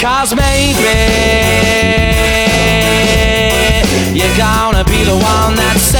Because maybe. You're gonna be the one that saves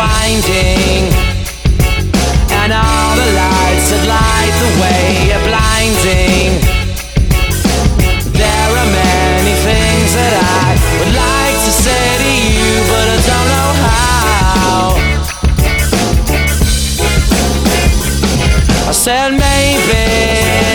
said maybe.